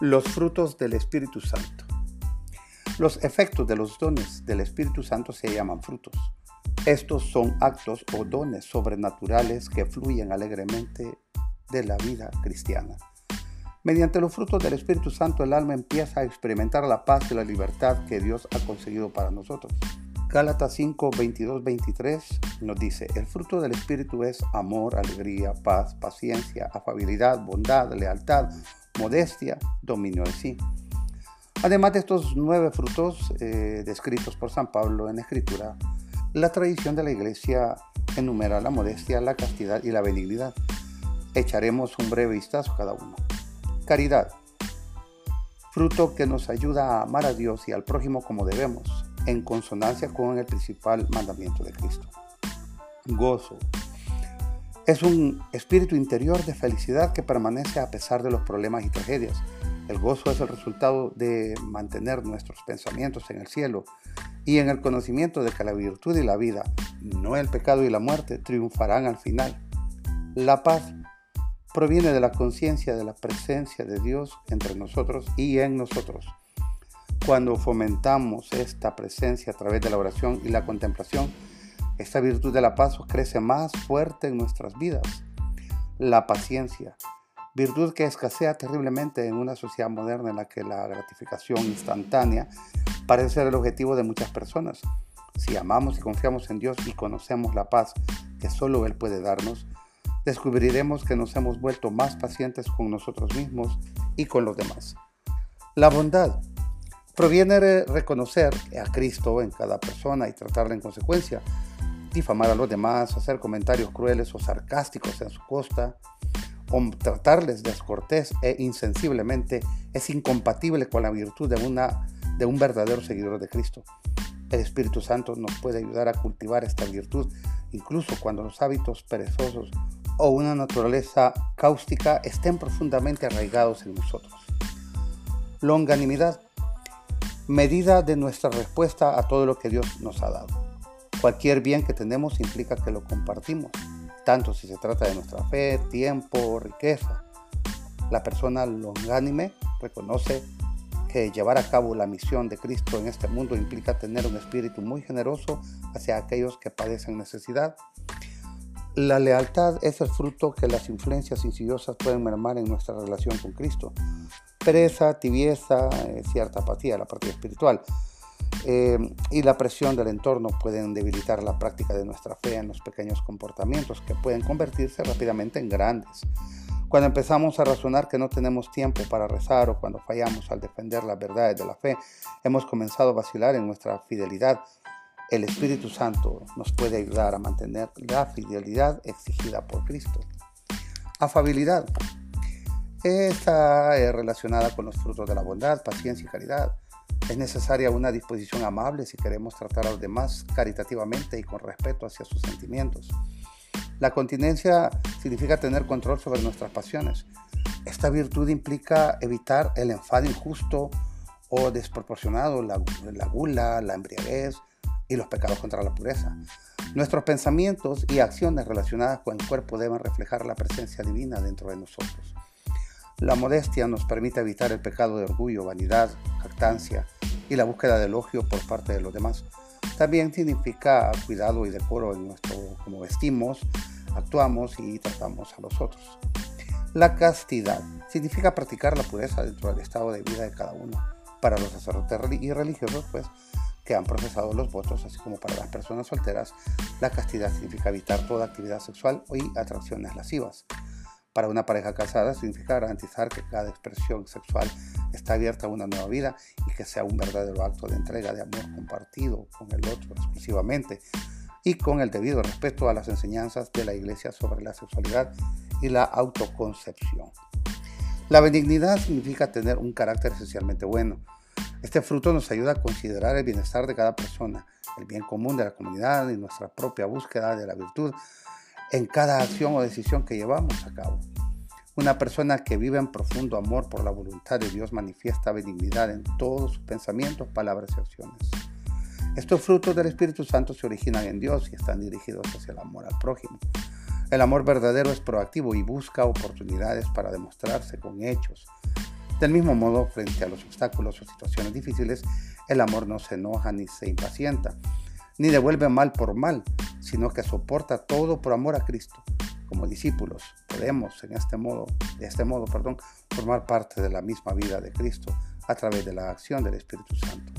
Los frutos del Espíritu Santo. Los efectos de los dones del Espíritu Santo se llaman frutos. Estos son actos o dones sobrenaturales que fluyen alegremente de la vida cristiana. Mediante los frutos del Espíritu Santo el alma empieza a experimentar la paz y la libertad que Dios ha conseguido para nosotros. Gálatas 5, 22, 23 nos dice, el fruto del Espíritu es amor, alegría, paz, paciencia, afabilidad, bondad, lealtad, modestia, dominio de sí. Además de estos nueve frutos eh, descritos por San Pablo en la Escritura, la tradición de la Iglesia enumera la modestia, la castidad y la benignidad. Echaremos un breve vistazo cada uno. Caridad, fruto que nos ayuda a amar a Dios y al prójimo como debemos, en consonancia con el principal mandamiento de Cristo. Gozo, es un espíritu interior de felicidad que permanece a pesar de los problemas y tragedias. El gozo es el resultado de mantener nuestros pensamientos en el cielo y en el conocimiento de que la virtud y la vida, no el pecado y la muerte, triunfarán al final. La paz proviene de la conciencia de la presencia de Dios entre nosotros y en nosotros. Cuando fomentamos esta presencia a través de la oración y la contemplación, esta virtud de la paz crece más fuerte en nuestras vidas. La paciencia, virtud que escasea terriblemente en una sociedad moderna en la que la gratificación instantánea parece ser el objetivo de muchas personas. Si amamos y confiamos en Dios y conocemos la paz que solo Él puede darnos, descubriremos que nos hemos vuelto más pacientes con nosotros mismos y con los demás. La bondad proviene de reconocer a Cristo en cada persona y tratarla en consecuencia difamar a los demás, hacer comentarios crueles o sarcásticos en su costa, o tratarles descortés e insensiblemente es incompatible con la virtud de, una, de un verdadero seguidor de Cristo. El Espíritu Santo nos puede ayudar a cultivar esta virtud incluso cuando los hábitos perezosos o una naturaleza cáustica estén profundamente arraigados en nosotros. Longanimidad, medida de nuestra respuesta a todo lo que Dios nos ha dado. Cualquier bien que tenemos implica que lo compartimos, tanto si se trata de nuestra fe, tiempo o riqueza. La persona longánime reconoce que llevar a cabo la misión de Cristo en este mundo implica tener un espíritu muy generoso hacia aquellos que padecen necesidad. La lealtad es el fruto que las influencias insidiosas pueden mermar en nuestra relación con Cristo. Pereza, tibieza, eh, cierta apatía, la parte espiritual. Eh, y la presión del entorno pueden debilitar la práctica de nuestra fe en los pequeños comportamientos que pueden convertirse rápidamente en grandes. Cuando empezamos a razonar que no tenemos tiempo para rezar o cuando fallamos al defender las verdades de la fe, hemos comenzado a vacilar en nuestra fidelidad. El Espíritu Santo nos puede ayudar a mantener la fidelidad exigida por Cristo. Afabilidad. Está relacionada con los frutos de la bondad, paciencia y caridad. Es necesaria una disposición amable si queremos tratar a los demás caritativamente y con respeto hacia sus sentimientos. La continencia significa tener control sobre nuestras pasiones. Esta virtud implica evitar el enfado injusto o desproporcionado, la, gula, la embriaguez y los pecados contra la pureza. Nuestros pensamientos y acciones relacionadas con el cuerpo deben reflejar la presencia divina dentro de nosotros. La modestia nos permite evitar el pecado de orgullo, vanidad, jactancia, y la búsqueda de elogio por parte de los demás. También significa cuidado y decoro en nuestro cómo vestimos, actuamos y tratamos a los otros. La castidad significa practicar la pureza dentro del estado de vida de cada uno. Para los sacerdotes y religiosos, pues, que han profesado los votos, así como para las personas solteras, la castidad significa evitar toda actividad sexual y atracciones lascivas. Para una pareja casada significa garantizar que cada expresión sexual está abierta a una nueva vida y que sea un verdadero acto de entrega de amor compartido con el otro exclusivamente y con el debido respeto a las enseñanzas de la Iglesia sobre la sexualidad y la autoconcepción. La benignidad significa tener un carácter esencialmente bueno. Este fruto nos ayuda a considerar el bienestar de cada persona, el bien común de la comunidad y nuestra propia búsqueda de la virtud en cada acción o decisión que llevamos a cabo. Una persona que vive en profundo amor por la voluntad de Dios manifiesta benignidad en todos sus pensamientos, palabras y acciones. Estos frutos del Espíritu Santo se originan en Dios y están dirigidos hacia el amor al prójimo. El amor verdadero es proactivo y busca oportunidades para demostrarse con hechos. Del mismo modo, frente a los obstáculos o situaciones difíciles, el amor no se enoja ni se impacienta, ni devuelve mal por mal, sino que soporta todo por amor a Cristo. Como discípulos, podemos en este modo, de este modo, perdón, formar parte de la misma vida de Cristo a través de la acción del Espíritu Santo,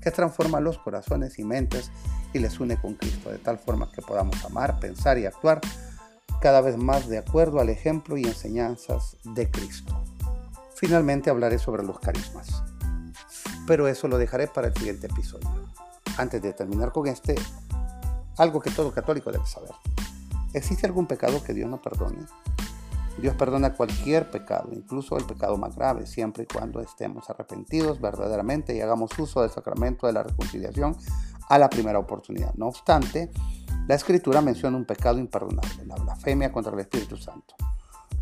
que transforma los corazones y mentes y les une con Cristo, de tal forma que podamos amar, pensar y actuar cada vez más de acuerdo al ejemplo y enseñanzas de Cristo. Finalmente hablaré sobre los carismas, pero eso lo dejaré para el siguiente episodio. Antes de terminar con este, algo que todo católico debe saber. ¿Existe algún pecado que Dios no perdone? Dios perdona cualquier pecado, incluso el pecado más grave, siempre y cuando estemos arrepentidos verdaderamente y hagamos uso del sacramento de la reconciliación a la primera oportunidad. No obstante, la escritura menciona un pecado imperdonable, la blasfemia contra el Espíritu Santo.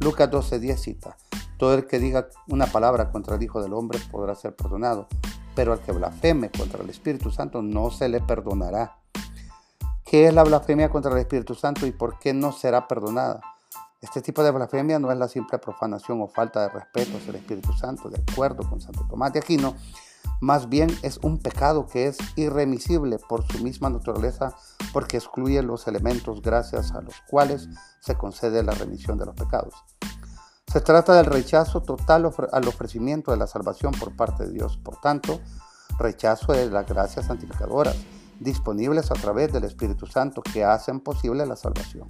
Lucas 12:10 cita, todo el que diga una palabra contra el Hijo del Hombre podrá ser perdonado, pero al que blasfeme contra el Espíritu Santo no se le perdonará. ¿Qué es la blasfemia contra el Espíritu Santo y por qué no será perdonada? Este tipo de blasfemia no es la simple profanación o falta de respeto hacia el Espíritu Santo, de acuerdo con Santo Tomás de Aquino, más bien es un pecado que es irremisible por su misma naturaleza porque excluye los elementos gracias a los cuales se concede la remisión de los pecados. Se trata del rechazo total al ofrecimiento de la salvación por parte de Dios. Por tanto, rechazo de las gracias santificadoras disponibles a través del Espíritu Santo que hacen posible la salvación.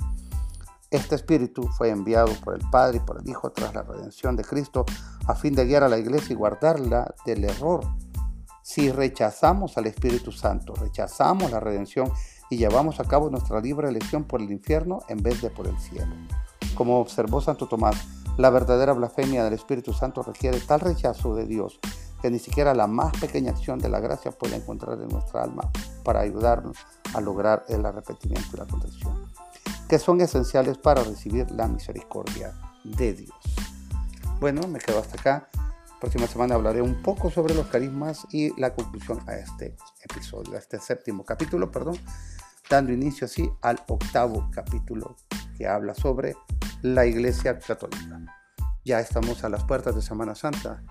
Este Espíritu fue enviado por el Padre y por el Hijo tras la redención de Cristo a fin de guiar a la iglesia y guardarla del error si rechazamos al Espíritu Santo, rechazamos la redención y llevamos a cabo nuestra libre elección por el infierno en vez de por el cielo. Como observó Santo Tomás, la verdadera blasfemia del Espíritu Santo requiere tal rechazo de Dios que ni siquiera la más pequeña acción de la gracia puede encontrar en nuestra alma para ayudarnos a lograr el arrepentimiento y la contrición, que son esenciales para recibir la misericordia de Dios. Bueno, me quedo hasta acá próxima semana hablaré un poco sobre los carismas y la conclusión a este episodio, a este séptimo capítulo, perdón, dando inicio así al octavo capítulo que habla sobre la Iglesia Católica. Ya estamos a las puertas de Semana Santa,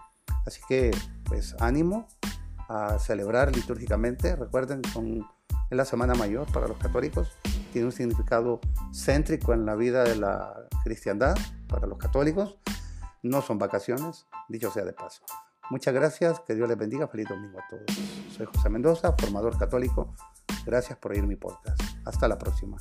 así que pues ánimo a celebrar litúrgicamente. Recuerden, son, es la Semana Mayor para los católicos, tiene un significado céntrico en la vida de la cristiandad para los católicos no son vacaciones, dicho sea de paso. Muchas gracias, que Dios les bendiga, feliz domingo a todos. Soy José Mendoza, formador católico. Gracias por oír mi podcast. Hasta la próxima.